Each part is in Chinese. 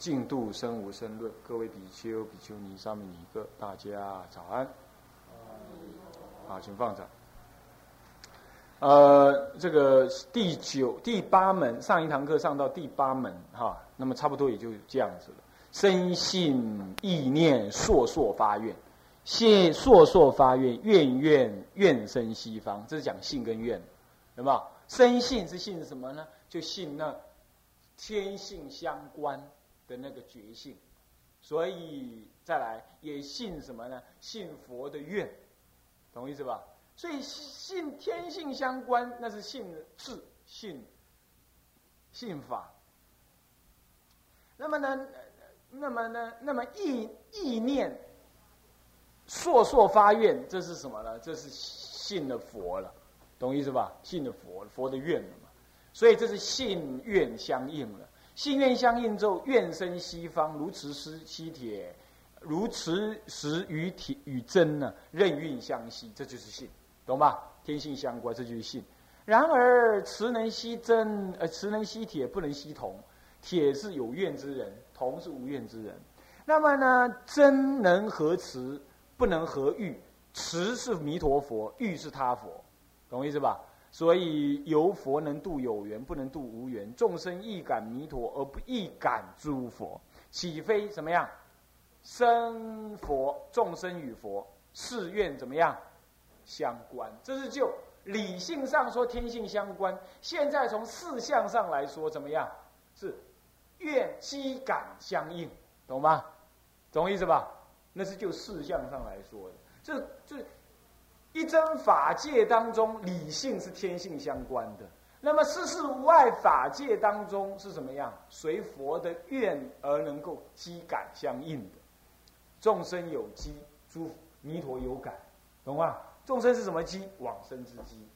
净度生无生论，各位比丘、比丘尼、沙弥尼各，大家早安。好，请放着。呃，这个第九、第八门，上一堂课上到第八门哈，那么差不多也就这样子了。生信意念，烁烁发愿，信烁烁发愿，愿愿愿生西方，这是讲信跟愿，有没有？生信是信什么呢？就信那天性相关的那个觉性，所以再来也信什么呢？信佛的愿，懂意思吧？所以信天性相关，那是信智、信信法。那么呢？那么呢？那么意意念烁烁发愿，这是什么呢？这是信了佛了，懂意思吧？信了佛，佛的愿了嘛。所以这是信愿相应了。信愿相应之后，愿生西方，如持石西铁，如持石与铁与真呢，任运相吸，这就是信，懂吧？天性相关，这就是信。然而，磁能吸真，呃，磁能吸铁，不能吸铜。铁是有愿之人，铜是无愿之人。那么呢，真能合磁，不能合玉。磁是弥陀佛，玉是他佛，懂我意思吧？所以由佛能度有缘，不能度无缘。众生亦感弥陀，而不亦感诸佛，岂非怎么样？生佛，众生与佛誓愿怎么样？相关。这是就理性上说天性相关。现在从事相上来说，怎么样？是愿机感相应，懂吗？懂意思吧？那是就事相上来说的。这这。一真法界当中，理性是天性相关的。那么世事无碍法界当中是什么样？随佛的愿而能够机感相应的。众生有机，诸弥陀有感，懂吗？众生是什么机？往生之机，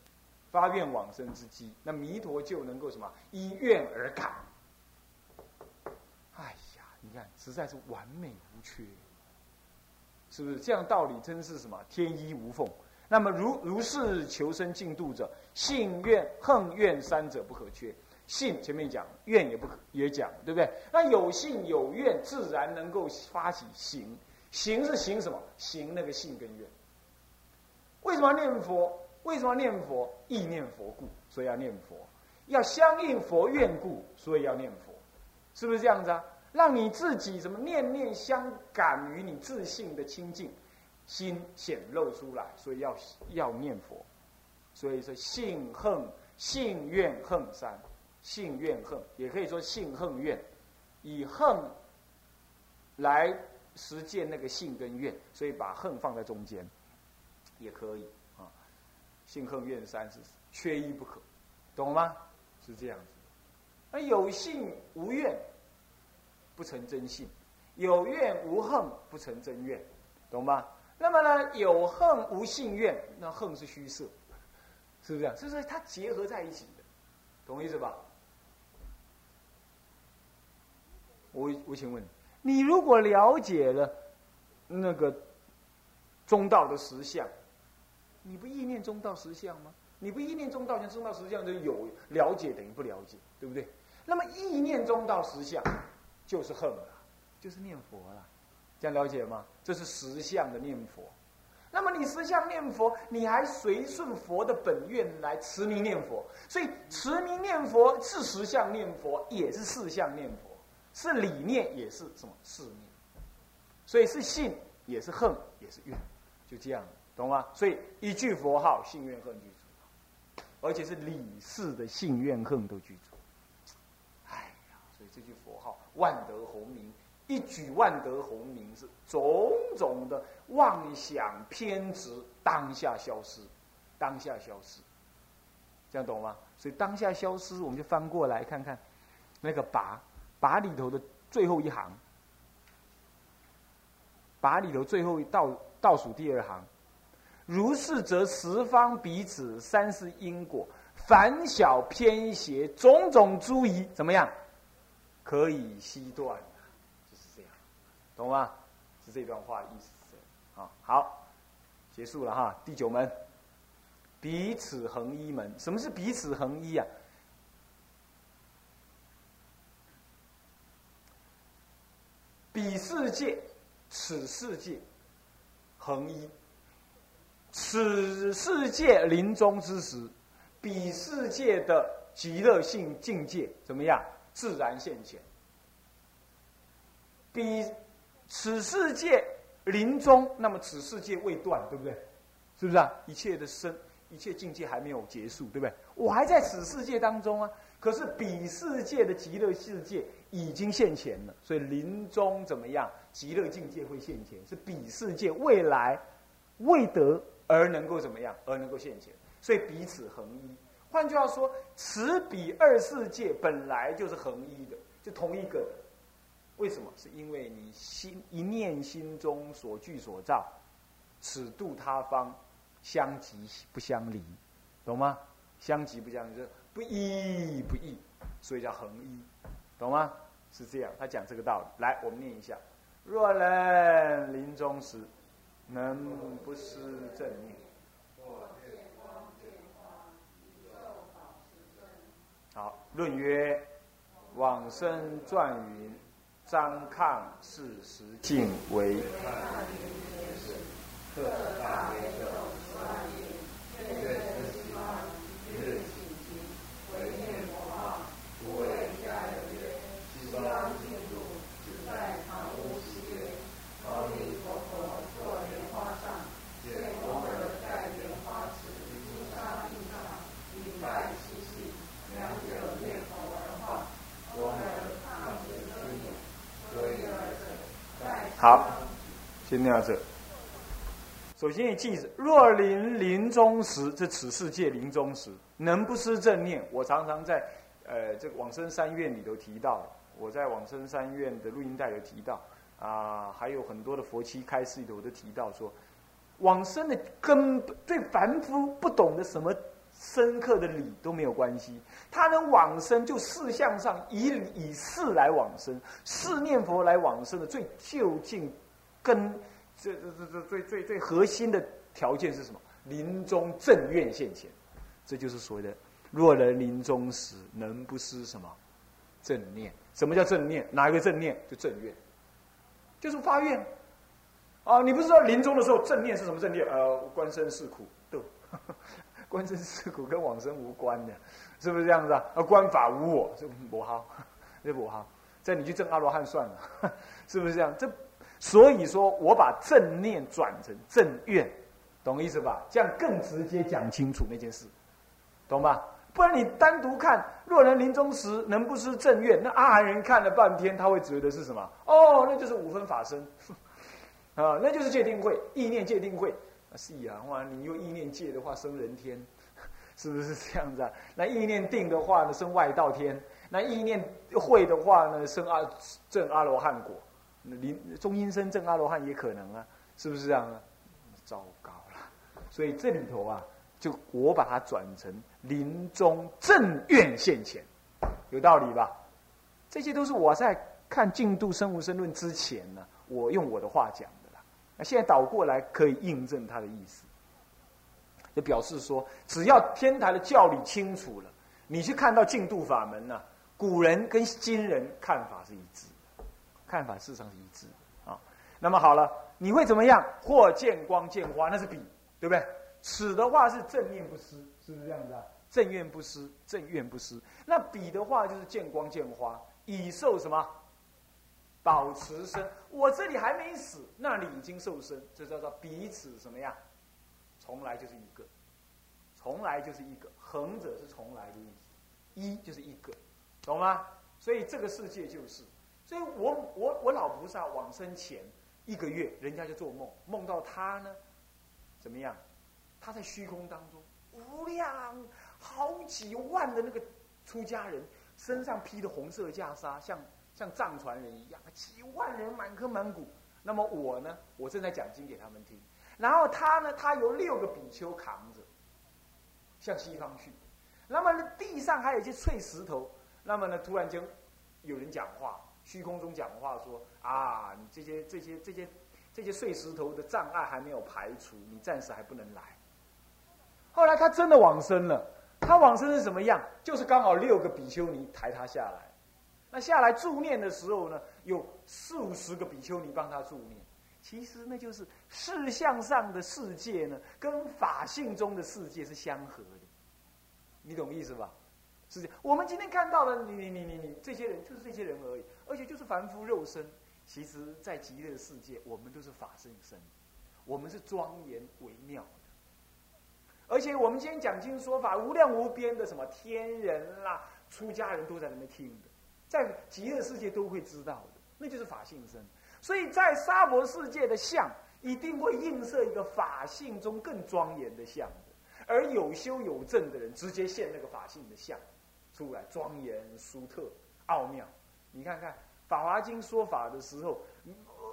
发愿往生之机。那弥陀就能够什么？依愿而感。哎呀，你看，实在是完美无缺，是不是？这样道理真是什么？天衣无缝。那么如如是求生净度者，信愿恨愿三者不可缺。信前面讲，愿也不可也讲，对不对？那有信有愿，自然能够发起行。行是行什么？行那个信跟愿。为什么要念佛？为什么要念佛？意念佛故，所以要念佛。要相应佛愿故，所以要念佛。是不是这样子啊？让你自己什么念念相感于你自信的清净。心显露出来，所以要要念佛，所以说信恨信怨恨三，信怨恨也可以说信恨怨，以恨来实践那个信跟怨，所以把恨放在中间也可以啊。信恨怨三是缺一不可，懂吗？是这样子。那有信无怨不成真信，有怨无恨不成真怨，懂吗？那么呢，有恨无信愿，那恨是虚设，是不是这样？就是它结合在一起的，懂我意思吧？我我请问，你你如果了解了那个中道的实相，你不意念中道实相吗？你不意念中道，像中道实相就有了解等于不了解，对不对？那么意念中道实相就是恨了，就是念佛了。这样了解吗？这是实相的念佛。那么你实相念佛，你还随顺佛的本愿来持名念佛。所以持名念佛是实相念佛，也是四相念佛，是理念也是什么事念。所以是信也是恨也是怨，就这样，懂吗？所以一句佛号，信愿恨具足，而且是理事的信愿恨都具足。哎呀，所以这句佛号万德洪名。一举万得洪名是种种的妄想偏执当下消失，当下消失，这样懂吗？所以当下消失，我们就翻过来看看那个“拔”，“拔”里头的最后一行把里头最后一倒倒数第二行，如是则十方彼此三世因果，凡小偏邪种种诸疑，怎么样？可以悉断，懂吗？是这段话意思啊。好，结束了哈。第九门，彼此恒一门。什么是彼此恒一啊？彼世界，此世界，恒一。此世界临终之时，彼世界的极乐性境界怎么样？自然现前。彼此世界临终，那么此世界未断，对不对？是不是啊？一切的生，一切境界还没有结束，对不对？我还在此世界当中啊。可是彼世界的极乐世界已经现前了，所以临终怎么样？极乐境界会现前，是彼世界未来未得而能够怎么样？而能够现前，所以彼此恒一。换句话说，此彼二世界本来就是恒一的，就同一个。为什么？是因为你心一念心中所具所造，此度他方相即不相离，懂吗？相即不相离，不异不异，所以叫恒一，懂吗？是这样，他讲这个道理。来，我们念一下：若人临终时，能不失正念。好，论曰：往生传云，张亢事实境为。好，先念到这。首先你记着，若临临终时，这此世界临终时，能不失正念？我常常在呃这个往生三愿里头提到，我在往生三愿的录音带有提到啊，还有很多的佛七开示里头都提到说，往生的根本对凡夫不懂得什么深刻的理都没有关系，他能往生就事相上以以事来往生，事念佛来往生的最究竟根。这这这这最最最核心的条件是什么？临终正愿现前，这就是所谓的若人临终时能不失什么正念？什么叫正念？哪一个正念？就正愿，就是发愿啊！你不知道临终的时候正念是什么正念？呃，观生是苦，对，观身是苦跟往生无关的，是不是这样子啊？啊，观法无我，这不好，这不好，这你去证阿罗汉算了，是不是这样？这。所以说我把正念转成正愿，懂意思吧？这样更直接讲清楚那件事，懂吧？不然你单独看，若人临终时能不失正愿，那阿含人看了半天，他会觉得是什么？哦，那就是五分法身，啊，那就是界定会，意念界定会。是啊，哇，你用意念界的话，生人天，是不是这样子啊？那意念定的话呢，生外道天；那意念会的话呢，生阿正阿罗汉果。临中阴身正阿罗汉也可能啊，是不是这样啊？糟糕了，所以这里头啊，就我把它转成临终正愿现前，有道理吧？这些都是我在看《净度生无生论》之前呢，我用我的话讲。那现在倒过来可以印证他的意思，就表示说，只要天台的教理清楚了，你去看到净度法门呢，古人跟今人看法是一致。看法事实上是一致的啊。那么好了，你会怎么样？或见光见花，那是彼，对不对？此的话是正念不失，是不是这样子啊？正愿不失，正愿不失。那彼的话就是见光见花，已受什么？保持生。我这里还没死，那里已经受生，这叫做彼此什么呀？从来就是一个，从来就是一个。横者是从来的意思，一就是一个，懂吗？所以这个世界就是。所以我我我老菩萨往生前一个月，人家就做梦，梦到他呢，怎么样？他在虚空当中，无量好几万的那个出家人，身上披的红色袈裟，像像藏传人一样，几万人满坑满谷，那么我呢，我正在讲经给他们听。然后他呢，他由六个比丘扛着，向西方去。那么，地上还有一些碎石头。那么呢，突然间有人讲话，虚空中讲话说：“啊，你这些这些这些这些碎石头的障碍还没有排除，你暂时还不能来。”后来他真的往生了。他往生是什么样？就是刚好六个比丘尼抬他下来。那下来助念的时候呢，有四五十个比丘尼帮他助念。其实那就是事相上的世界呢，跟法性中的世界是相合的，你懂意思吧？是这样。我们今天看到的，你你你你你这些人就是这些人而已，而且就是凡夫肉身。其实，在极乐世界，我们都是法身身，我们是庄严微妙的。而且我们今天讲经说法，无量无边的什么天人啦、出家人都在那边听的，在极乐世界都会知道的，那就是法性身。所以在娑婆世界的相，一定会映射一个法性中更庄严的相的。而有修有证的人，直接现那个法性的相出来，庄严殊特奥妙。你看看《法华经》说法的时候，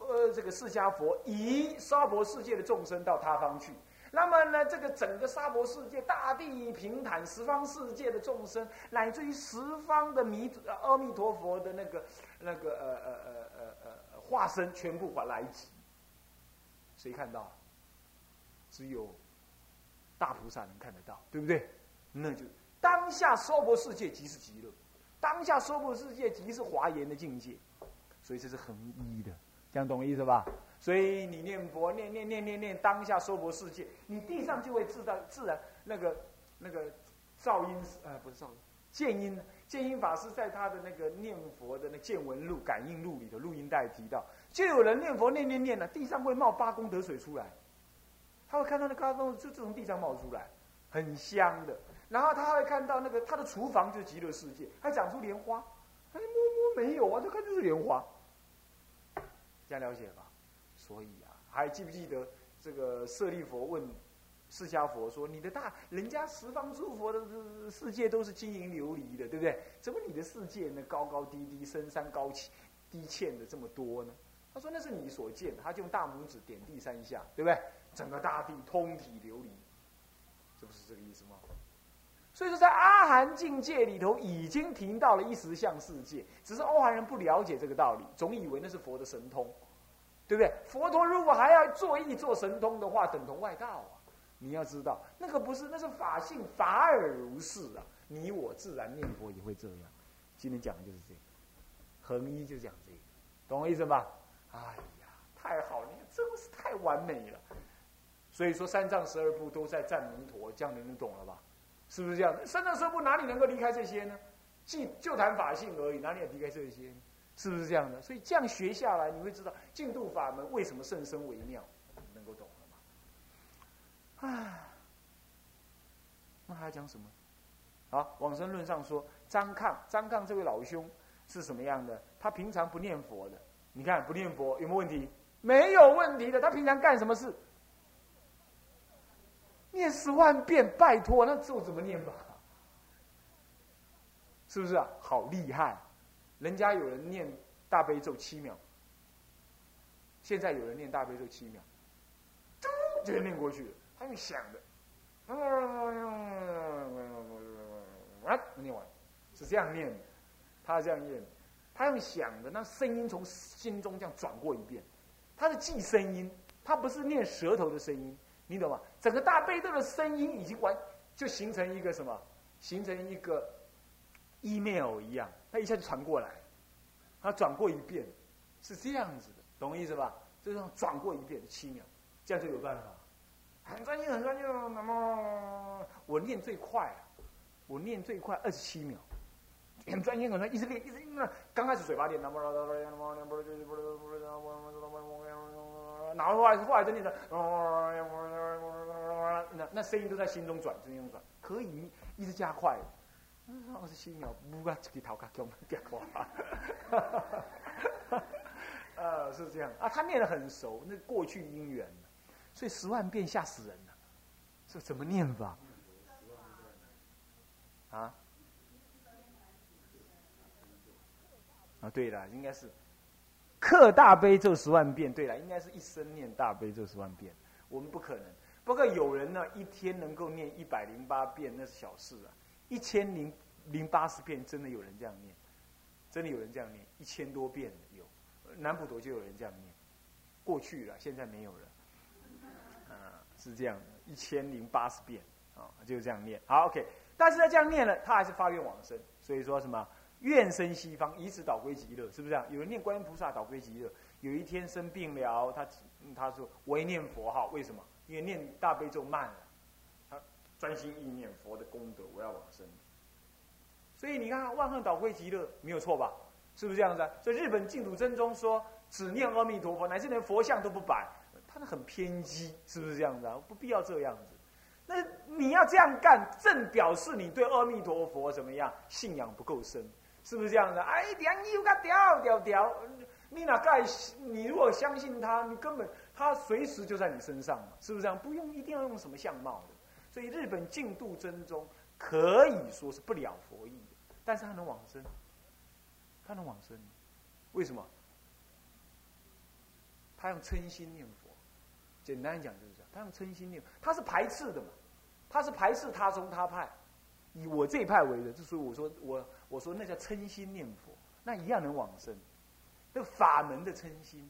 呃，这个释迦佛以娑婆世界的众生到他方去，那么呢，这个整个娑婆世界大地平坦，十方世界的众生，乃至于十方的弥阿弥陀佛的那个那个呃呃呃呃呃。化身全部还来集，谁看到？只有大菩萨能看得到，对不对？那就当下娑婆世界即是极乐，当下娑婆世界即是华严的境界，所以这是恒一的，这样懂意思吧？所以你念佛，念念念念念，当下娑婆世界，你地上就会自然自然那个那个噪音，呃，不是噪音，见音。见音法师在他的那个念佛的那见闻录、感应录里的录音带提到，就有人念佛念念念了，地上会冒八功德水出来，他会看到那八功就就从地上冒出来，很香的。然后他会看到那个他的厨房就极乐世界，还长出莲花，哎摸摸没有啊，就看就是莲花，这样了解吧？所以啊，还记不记得这个舍利佛问？释迦佛说：“你的大人家十方诸佛的世界都是金银琉璃的，对不对？怎么你的世界呢？高高低低、深山高起、低欠的这么多呢？”他说：“那是你所见。”他就用大拇指点地三下，对不对？整个大地通体琉璃，这不是这个意思吗？所以说，在阿含境界里头，已经停到了一时相世界，只是欧韩人不了解这个道理，总以为那是佛的神通，对不对？佛陀如果还要做意做神通的话，等同外道啊。你要知道，那个不是，那是法性，法尔如是啊！你我自然念佛也会这样。今天讲的就是这个，恒一就讲这个，懂我意思吧？哎呀，太好了，你看真是太完美了。所以说三藏十二部都在赞弥陀，这样你能懂了吧？是不是这样？三藏十二部哪里能够离开这些呢？就就谈法性而已，哪里要离开这些？是不是这样的？所以这样学下来，你会知道净土法门为什么甚深微妙。能够懂了吗啊，那还讲什么？好，往生论上说，张抗，张抗这位老兄是什么样的？他平常不念佛的。你看不念佛有没有问题？没有问题的。他平常干什么事？念十万遍，拜托，那咒怎么念吧？是不是啊？好厉害！人家有人念大悲咒七秒，现在有人念大悲咒七秒，嘟就念过去了。他用想的，啊，念完是这样念的，他这样念，他用想的，那声音从心中这样转过一遍，他是记声音，他不是念舌头的声音，你懂吗？整个大悲咒的声音已经完，就形成一个什么？形成一个 email 一样，他一下就传过来，他转过一遍，是这样子的，懂我意思吧？就这样转过一遍七秒，这样就有办法。很专心，很专心。那么我念最快，我念最快二十七秒，很专心，很专心，一直练，一直练。刚开始嘴巴念，然后后来后来就念的，那那声音都在心中转，心中转，可以一直加快。二十七秒，不啊，这个头壳叫变化。呃，是这样啊，他念的很熟，那过去因缘。所以十万遍吓死人了，这怎么念法？啊？啊，对了，应该是刻大悲咒十万遍。对了，应该是一生念大悲咒十万遍。我们不可能。不过有人呢，一天能够念一百零八遍，那是小事啊。一千零零八十遍，真的有人这样念，真的有人这样念，一千多遍有。南普陀就有人这样念，过去了，现在没有了。啊，是这样的，一千零八十遍啊，就是这样念。好，OK。但是他这样念了，他还是发愿往生。所以说什么愿生西方，以此导归极乐，是不是这样？有人念观音菩萨导归极乐，有一天生病了，他他说我念佛号，为什么？因为念大悲咒慢了，专心意念佛的功德，我要往生。所以你看万恨导归极乐没有错吧？是不是这样子？所以日本净土真宗说只念阿弥陀佛，乃至连佛像都不摆，他那很偏激，是不是这样子？不必要这样子。那你要这样干，正表示你对阿弥陀佛怎么样信仰不够深，是不是这样子？哎，两又个屌屌屌，你哪盖？你如果相信他，你根本他随时就在你身上嘛，是不是这样？不用一定要用什么相貌的。所以日本净土真宗可以说是不了佛意，但是他能往生，他能往生，为什么？他用称心念佛，简单讲就是这样，他用称心念，他是排斥的嘛。他是排斥他宗他派，以我这一派为的，所以我说我我说那叫称心念佛，那一样能往生。那法门的称心，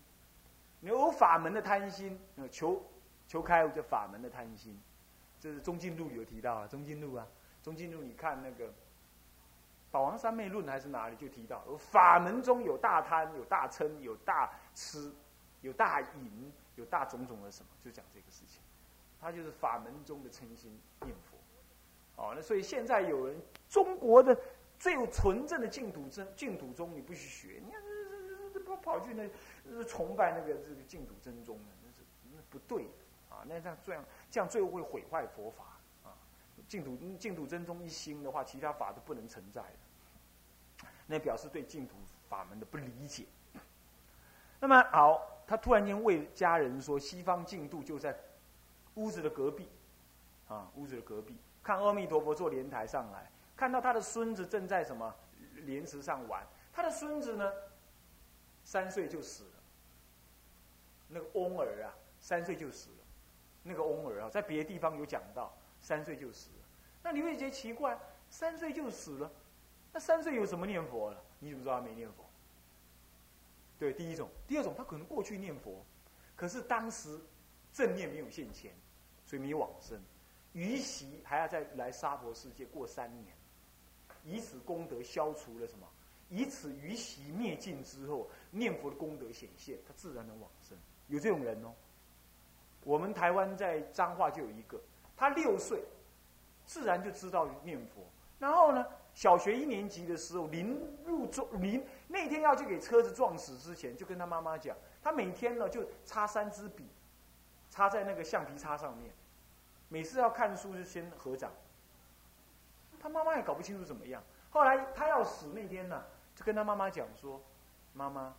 有法门的贪心，求求开悟叫法门的贪心。这是中进路有提到啊，中进路啊，中进路你看那个《宝王三昧论》还是哪里就提到，法门中有大贪，有大嗔，有大痴，有大淫，有大种种的什么，就讲这个事情。他就是法门中的称心念佛，哦，那所以现在有人中国的最有纯正的净土真净土宗，你不去学，你看这这这这跑跑去那崇拜那个这个净土真宗的，那是那不对那这样这样这样最后会毁坏佛法啊！净土净土真宗一心的话，其他法都不能存在的，那表示对净土法门的不理解。那么好，他突然间为家人说，西方净土就在。屋子的隔壁，啊，屋子的隔壁，看阿弥陀佛坐莲台上来，看到他的孙子正在什么莲池上玩。他的孙子呢，三岁就死了。那个翁儿啊，三岁就死了。那个翁儿啊，在别的地方有讲到，三岁就死了。那你会觉得奇怪，三岁就死了，那三岁有什么念佛了？你怎么知道他没念佛？对，第一种，第二种，他可能过去念佛，可是当时。正念没有现前，所以没有往生。余习还要再来娑婆世界过三年，以此功德消除了什么？以此余习灭尽之后，念佛的功德显现，他自然能往生。有这种人哦。我们台湾在彰化就有一个，他六岁，自然就知道念佛。然后呢，小学一年级的时候，临入中临那天要去给车子撞死之前，就跟他妈妈讲，他每天呢就插三支笔。插在那个橡皮擦上面，每次要看书就先合掌。他妈妈也搞不清楚怎么样。后来他要死那天呢，就跟他妈妈讲说：“妈妈，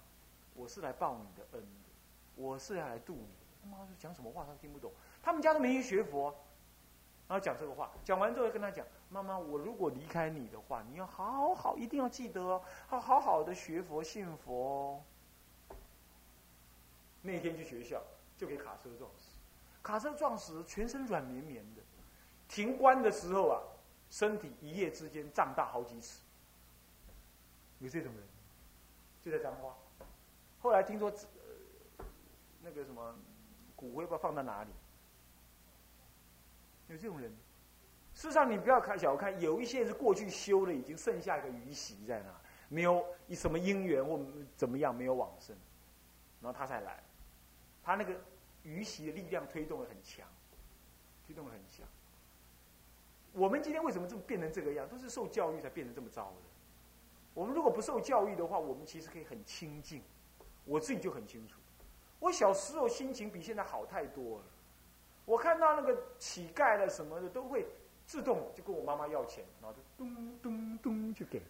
我是来报你的恩的，我是要来度你。”他妈妈说讲什么话他听不懂。他们家都没人学佛，然后讲这个话，讲完之后跟他讲：“妈妈，我如果离开你的话，你要好好，一定要记得哦，好好好的学佛信佛。”那天去学校。就给卡车撞死，卡车撞死，全身软绵绵的。停关的时候啊，身体一夜之间胀大好几尺。有这种人，就在彰化。后来听说，那个什么骨灰不知道放在哪里。有这种人，事实上你不要看小看，有一些是过去修的，已经剩下一个余习在那，没有以什么因缘或怎么样没有往生，然后他才来，他那个。余习的力量推动的很强，推动的很强。我们今天为什么这么变成这个样？都是受教育才变成这么糟的。我们如果不受教育的话，我们其实可以很清净。我自己就很清楚，我小时候心情比现在好太多了。我看到那个乞丐了什么的，都会自动就跟我妈妈要钱，然后就咚咚咚就给。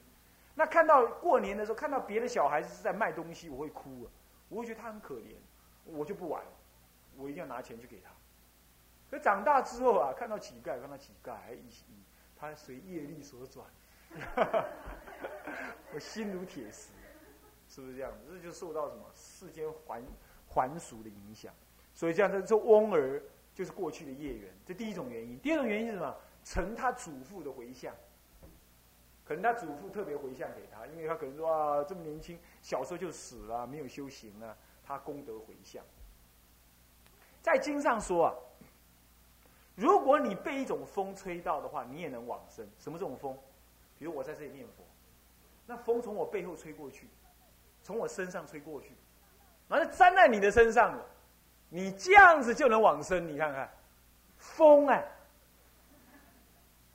那看到过年的时候，看到别的小孩子是在卖东西，我会哭啊，我会觉得他很可怜，我就不玩。我一定要拿钱去给他。可长大之后啊，看到乞丐，看到乞丐，他随业力所转，我心如铁石。是不是这样子？这就受到什么世间环还俗的影响，所以这样子，这翁儿就是过去的业缘，这第一种原因。第二种原因是什么？承他祖父的回向，可能他祖父特别回向给他，因为他可能说啊，这么年轻，小时候就死了，没有修行啊，他功德回向。在经上说啊，如果你被一种风吹到的话，你也能往生。什么这种风？比如我在这里念佛，那风从我背后吹过去，从我身上吹过去，完了粘在你的身上了，你这样子就能往生。你看看，风哎。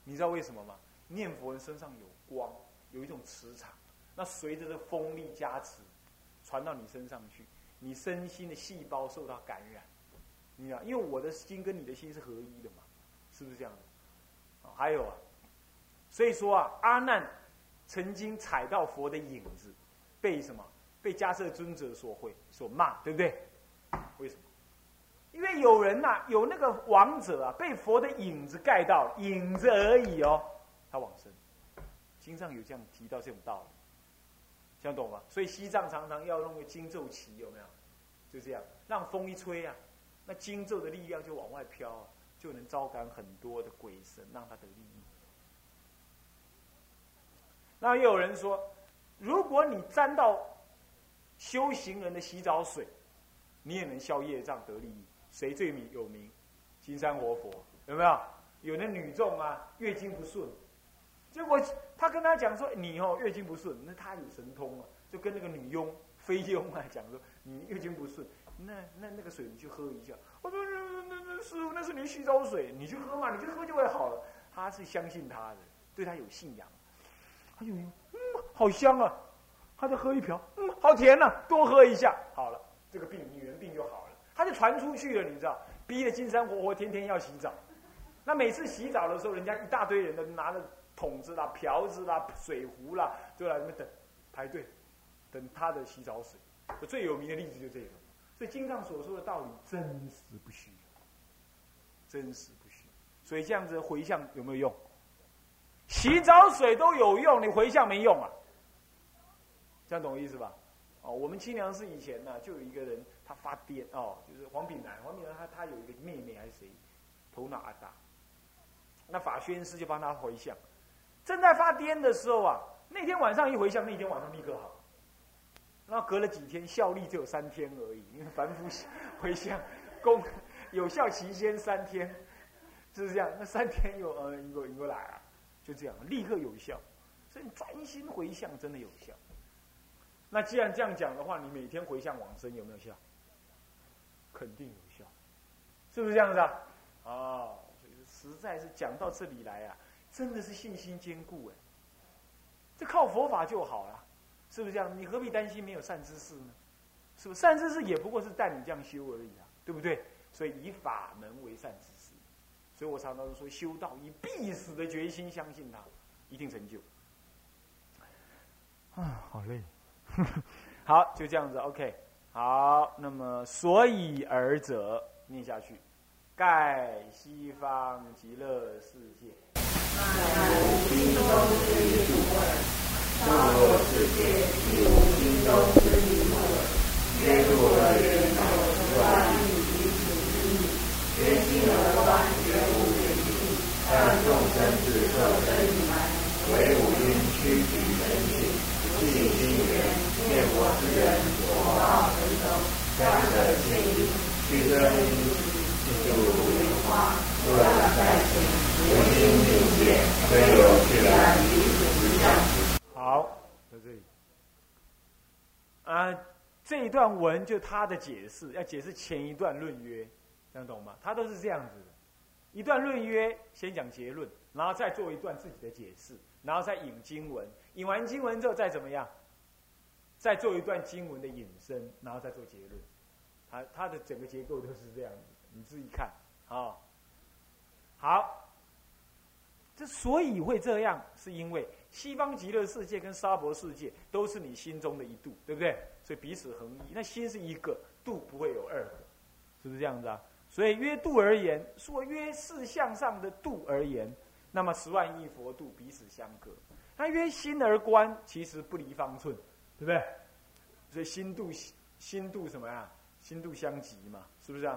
你知道为什么吗？念佛人身上有光，有一种磁场，那随着这风力加持，传到你身上去，你身心的细胞受到感染。你啊，因为我的心跟你的心是合一的嘛，是不是这样的？还有啊，所以说啊，阿难曾经踩到佛的影子，被什么？被迦摄尊者所毁、所骂，对不对？为什么？因为有人呐，有那个王者啊，被佛的影子盖到，影子而已哦，他往生。经上有这样提到这种道理，这样懂吗？所以西藏常常要弄个经咒旗，有没有？就这样，让风一吹啊，那经咒的力量就往外飘啊，就能招感很多的鬼神，让他得利益。那又有人说，如果你沾到修行人的洗澡水，你也能消业障得利益。谁最名有名？金山活佛有没有？有的女众啊，月经不顺，结果他跟他讲说：“你哦，月经不顺，那他有神通啊，就跟那个女佣、菲佣啊讲说：你月经不顺，那那那个水你去喝一下。我说：那那那师傅，那是你洗澡水，你去喝嘛，你去喝就会好了。他是相信他的，对他有信仰。哎呦，嗯，好香啊！他就喝一瓢，嗯，好甜呐，多喝一下，好了，这个病女人病就好了。”他就传出去了，你知道，逼得金山活活天天要洗澡。那每次洗澡的时候，人家一大堆人都拿着桶子啦、瓢子啦、水壶啦，就来那边等，排队，等他的洗澡水。最有名的例子就这个。所以经上所说的道理真实不虚，真实不虚。所以这样子回向有没有用？洗澡水都有用，你回向没用啊？这样懂我意思吧？哦，我们清凉寺以前呢，就有一个人。他发癫哦，就是黄炳南。黄炳南他他有一个妹妹还是谁，头脑啊大。那法宣师就帮他回向，正在发癫的时候啊，那天晚上一回向，那天晚上立刻好。然后隔了几天，效力只有三天而已，因为凡夫回向功有效期间三天，就是这样。那三天又呃，一个一个来啊，就这样立刻有效。所以专心回向真的有效。那既然这样讲的话，你每天回向往生有没有效？肯定有效，是不是这样子啊？哦，实在是讲到这里来啊，真的是信心坚固哎。这靠佛法就好了，是不是这样？你何必担心没有善知识呢？是不是善知识也不过是带你这样修而已啊，对不对？所以以法门为善知识，所以我常常说修道以必死的决心相信他，一定成就。啊，好累，好，就这样子，OK。好，那么所以而者念下去，盖西方极乐世界。无心中之一物耳，娑婆世界亦无心中之一物耳。曰度而言有观以彼此之意，曰心而观绝无别意。但众生之各生一来，唯五蕴屈曲生起，好，在这里。啊，这一段文就他的解释，要解释前一段论约，这样懂吗？他都是这样子的，一段论约，先讲结论，然后再做一段自己的解释，然后再引经文，引完经文之后再怎么样？再做一段经文的引申，然后再做结论。它它的整个结构都是这样子，你自己看啊。好，这所以会这样，是因为西方极乐世界跟沙婆世界都是你心中的一度，对不对？所以彼此恒一。那心是一个度，不会有二个，是不是这样子啊？所以约度而言，说约事相上的度而言，那么十万亿佛度彼此相隔。他约心而观，其实不离方寸。对不对？所以心度心度什么呀？心度相即嘛，是不是啊？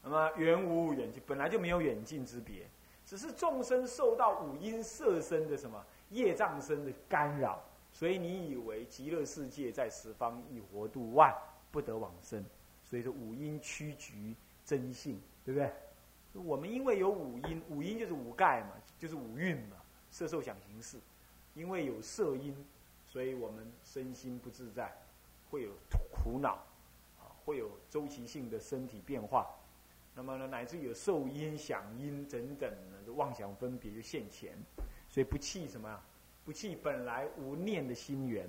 那么远无远近，本来就没有远近之别，只是众生受到五阴色身的什么业障身的干扰，所以你以为极乐世界在十方一活度外不得往生，所以说五阴屈局真性，对不对？我们因为有五阴，五阴就是五盖嘛，就是五蕴嘛，色受想行识，因为有色阴，所以我们身心不自在，会有苦恼，啊，会有周期性的身体变化，那么呢，乃至有受音、想音等等的妄想分别就现前，所以不弃什么？不弃本来无念的心源。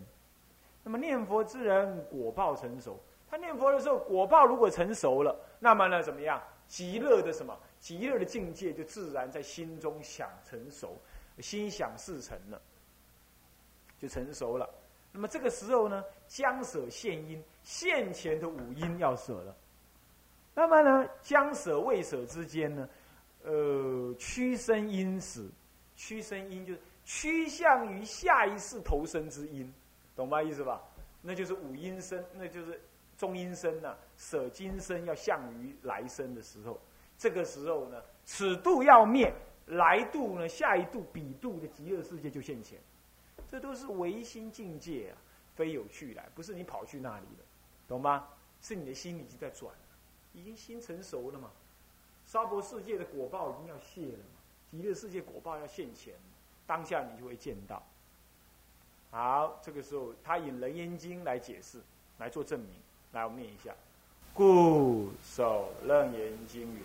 那么念佛之人果报成熟，他念佛的时候果报如果成熟了，那么呢怎么样？极乐的什么？极乐的境界就自然在心中想成熟，心想事成了，就成熟了。那么这个时候呢，将舍现因，现前的五因要舍了。那么呢，将舍未舍之间呢，呃，屈身因死，屈身因就是趋向于下一世投生之因，懂吗？意思吧？那就是五阴生，那就是中阴身呐。舍今生要向于来生的时候。这个时候呢，此度要灭，来度呢，下一度彼度的极乐世界就现前，这都是唯心境界啊，非有去来，不是你跑去那里了，懂吗？是你的心已经在转了，已经心成熟了嘛。娑婆世界的果报已经要谢了嘛，极乐世界果报要现前，当下你就会见到。好，这个时候他引《楞严经》来解释，来做证明。来，我们念一下：故守楞严经语。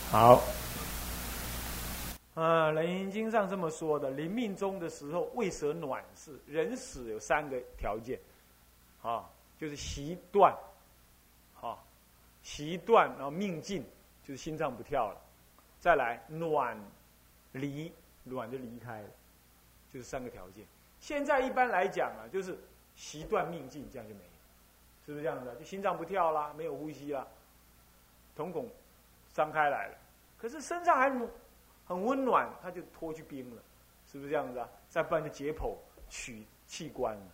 好。啊，《楞严经》上这么说的：临命终的时候，未舍暖是。人死有三个条件，啊，就是习断，啊，习断，然后命尽，就是心脏不跳了。再来暖离，暖就离开了，就是三个条件。现在一般来讲啊，就是习断命尽，这样就没了，是不是这样子？就心脏不跳啦，没有呼吸啦，瞳孔张开来了，可是身上还。很温暖，他就脱去冰了，是不是这样子啊？再不然就解剖取器官了，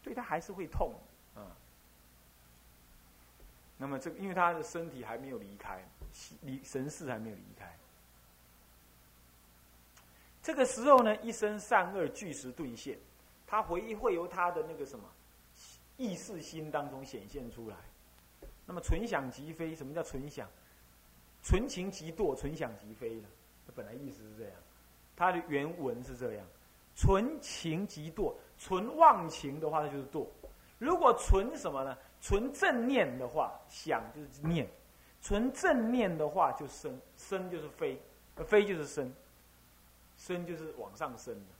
对他还是会痛啊。那么这个，因为他的身体还没有离开，离神识还没有离开。这个时候呢，一生善恶俱时顿现，他回忆会由他的那个什么意识心当中显现出来。那么存想即飞，什么叫存想？存情即堕，存想即飞了。本来意思是这样，它的原文是这样：存情即堕，存忘情的话，那就是堕；如果存什么呢？存正念的话，想就是念；存正念的话，就升，升就是飞，飞就是升，升就是往上升的，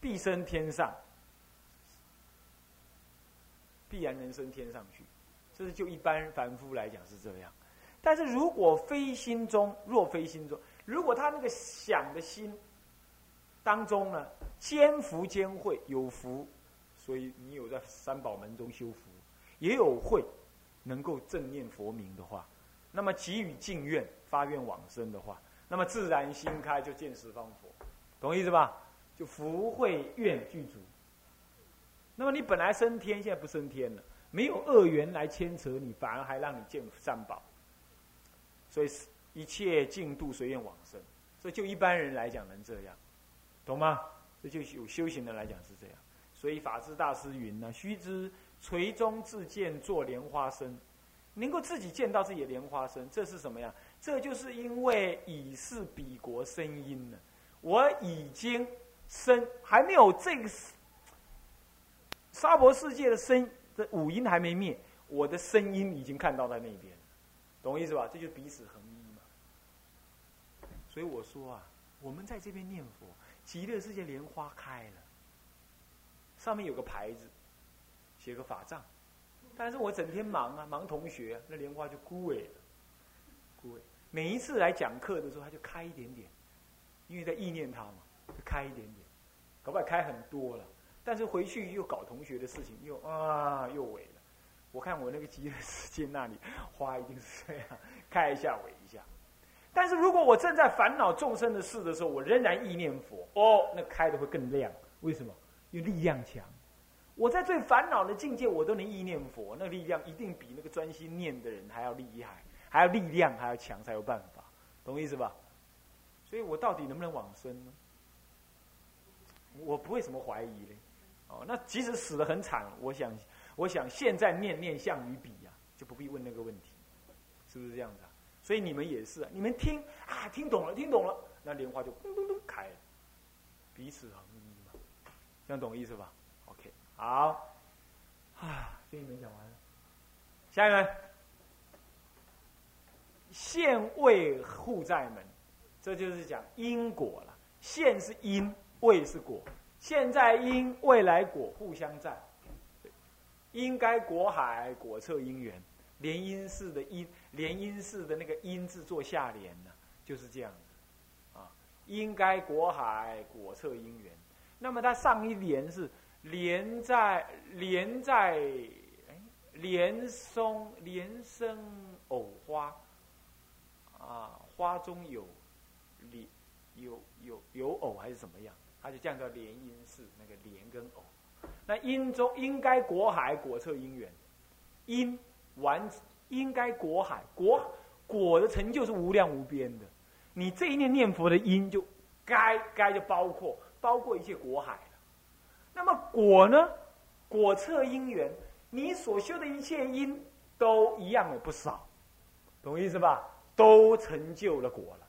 必升天上，必然能升天上去。这是就一般凡夫来讲是这样。但是如果非心中，若非心中，如果他那个想的心当中呢，兼福兼慧，有福，所以你有在三宝门中修福，也有慧，能够正念佛名的话，那么给予敬愿，发愿往生的话，那么自然心开就见十方佛，懂意思吧？就福慧愿具足。那么你本来升天，现在不升天了，没有恶缘来牵扯你，反而还让你见三宝。所以一切净度随愿往生，这就一般人来讲能这样，懂吗？这就有修行的来讲是这样。所以法师大师云呢：“须知垂中自见作莲花生，能够自己见到自己的莲花生，这是什么呀？这就是因为已是彼国声音了。我已经生还没有这个沙婆世界的声的五音还没灭，我的声音已经看到在那边。”懂我意思吧？这就彼此合一嘛。所以我说啊，我们在这边念佛，极乐世界莲花开了，上面有个牌子，写个法藏。但是我整天忙啊，忙同学，那莲花就枯萎了，枯萎。每一次来讲课的时候，他就开一点点，因为在意念他嘛，就开一点点，搞不好开很多了。但是回去又搞同学的事情，又啊又萎了。我看我那个积的时间那里花一定是这样，开一下萎一下。但是如果我正在烦恼众生的事的时候，我仍然意念佛，哦，那开的会更亮。为什么？因为力量强。我在最烦恼的境界，我都能意念佛，那力量一定比那个专心念的人还要厉害，还要力量还要强，才有办法，懂意思吧？所以我到底能不能往生呢？我不会什么怀疑嘞。哦，那即使死的很惨，我想，我想现在念念像于比呀，就不必问那个问题，是不是这样子啊？所以你们也是，你们听啊，听懂了，听懂了，那莲花就咚咚咚开了，彼此恒一嘛，这样懂意思吧？OK，？好，啊，这一门讲完了，下一门，现位互在门，这就是讲因果了。现是因，位是果，现在因，未来果，互相在。应该果海，果测因缘，连因式的音，连因式的那个音字做下联呢，就是这样的。啊，应该果海，果测因缘。那么它上一联是。莲在莲在，哎，莲松莲生藕花，啊，花中有莲有有有藕还是怎么样？它就这样叫莲因式，那个莲跟藕。那因中应该果海果测因缘，因完应该果海果果的成就是无量无边的。你这一念念佛的因就该该就包括包括一切果海。那么果呢？果测因缘，你所修的一切因都一样的不少，懂意思吧？都成就了果了。